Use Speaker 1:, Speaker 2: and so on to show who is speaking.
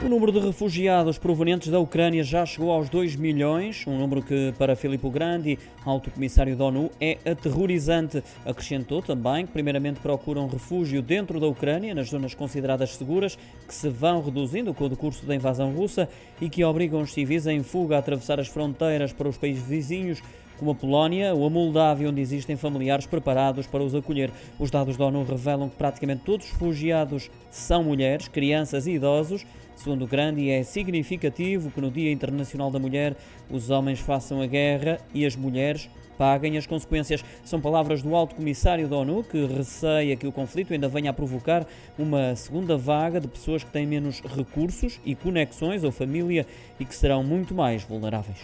Speaker 1: O número de refugiados provenientes da Ucrânia já chegou aos 2 milhões, um número que, para Filippo Grandi, alto comissário da ONU, é aterrorizante. Acrescentou também que, primeiramente, procuram refúgio dentro da Ucrânia, nas zonas consideradas seguras, que se vão reduzindo com o decurso da invasão russa e que obrigam os civis em fuga a atravessar as fronteiras para os países vizinhos, como a Polónia ou a Moldávia, onde existem familiares preparados para os acolher. Os dados da ONU revelam que praticamente todos os refugiados são mulheres, crianças e idosos. Segundo Grandi, é significativo que no Dia Internacional da Mulher os homens façam a guerra e as mulheres paguem as consequências. São palavras do alto comissário da ONU, que receia que o conflito ainda venha a provocar uma segunda vaga de pessoas que têm menos recursos e conexões ou família e que serão muito mais vulneráveis.